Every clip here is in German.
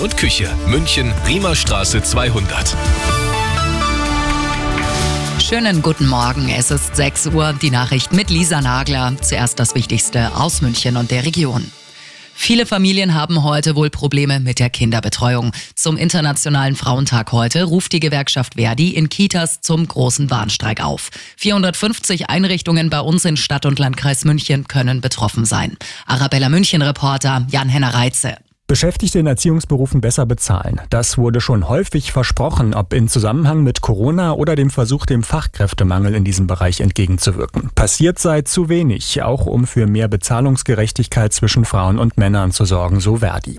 und Küche. München, Riemerstraße 200. Schönen guten Morgen. Es ist 6 Uhr. Die Nachricht mit Lisa Nagler. Zuerst das Wichtigste aus München und der Region. Viele Familien haben heute wohl Probleme mit der Kinderbetreuung. Zum Internationalen Frauentag heute ruft die Gewerkschaft Verdi in Kitas zum großen Warnstreik auf. 450 Einrichtungen bei uns in Stadt und Landkreis München können betroffen sein. Arabella München Reporter Jan-Henner Reitze. Beschäftigte in Erziehungsberufen besser bezahlen. Das wurde schon häufig versprochen, ob in Zusammenhang mit Corona oder dem Versuch, dem Fachkräftemangel in diesem Bereich entgegenzuwirken. Passiert sei zu wenig, auch um für mehr Bezahlungsgerechtigkeit zwischen Frauen und Männern zu sorgen, so Verdi.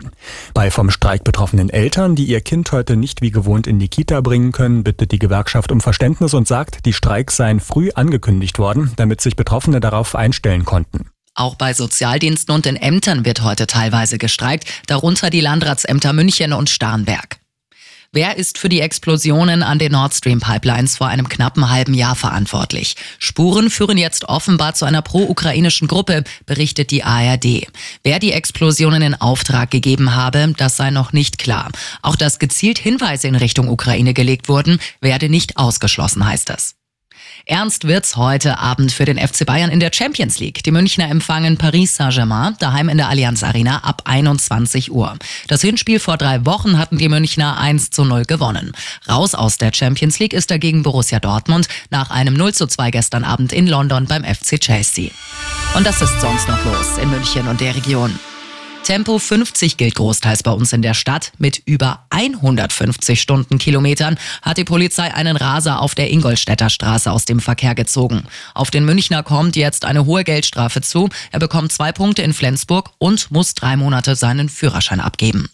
Bei vom Streik betroffenen Eltern, die ihr Kind heute nicht wie gewohnt in die Kita bringen können, bittet die Gewerkschaft um Verständnis und sagt, die Streiks seien früh angekündigt worden, damit sich Betroffene darauf einstellen konnten. Auch bei Sozialdiensten und in Ämtern wird heute teilweise gestreikt, darunter die Landratsämter München und Starnberg. Wer ist für die Explosionen an den Nord Stream Pipelines vor einem knappen halben Jahr verantwortlich? Spuren führen jetzt offenbar zu einer pro-ukrainischen Gruppe, berichtet die ARD. Wer die Explosionen in Auftrag gegeben habe, das sei noch nicht klar. Auch dass gezielt Hinweise in Richtung Ukraine gelegt wurden, werde nicht ausgeschlossen, heißt es. Ernst wird's heute Abend für den FC Bayern in der Champions League. Die Münchner empfangen Paris Saint-Germain daheim in der Allianz Arena ab 21 Uhr. Das Hinspiel vor drei Wochen hatten die Münchner 1 zu 0 gewonnen. Raus aus der Champions League ist dagegen Borussia Dortmund nach einem 0 zu 2 gestern Abend in London beim FC Chelsea. Und das ist sonst noch los in München und der Region. Tempo 50 gilt großteils bei uns in der Stadt. Mit über 150 Stundenkilometern hat die Polizei einen Raser auf der Ingolstädter Straße aus dem Verkehr gezogen. Auf den Münchner kommt jetzt eine hohe Geldstrafe zu. Er bekommt zwei Punkte in Flensburg und muss drei Monate seinen Führerschein abgeben.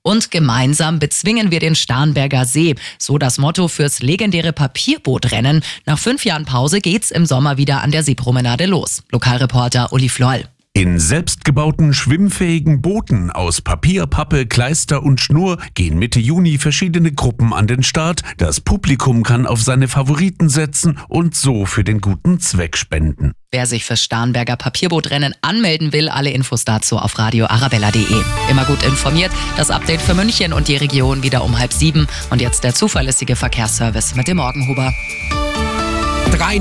Und gemeinsam bezwingen wir den Starnberger See. So das Motto fürs legendäre Papierbootrennen. Nach fünf Jahren Pause geht's im Sommer wieder an der Seepromenade los. Lokalreporter Uli Floll. In selbstgebauten schwimmfähigen Booten aus Papier, Pappe, Kleister und Schnur gehen Mitte Juni verschiedene Gruppen an den Start. Das Publikum kann auf seine Favoriten setzen und so für den guten Zweck spenden. Wer sich fürs Starnberger Papierbootrennen anmelden will, alle Infos dazu auf radioarabella.de. Immer gut informiert, das Update für München und die Region wieder um halb sieben. Und jetzt der zuverlässige Verkehrsservice mit dem Morgenhuber. Drei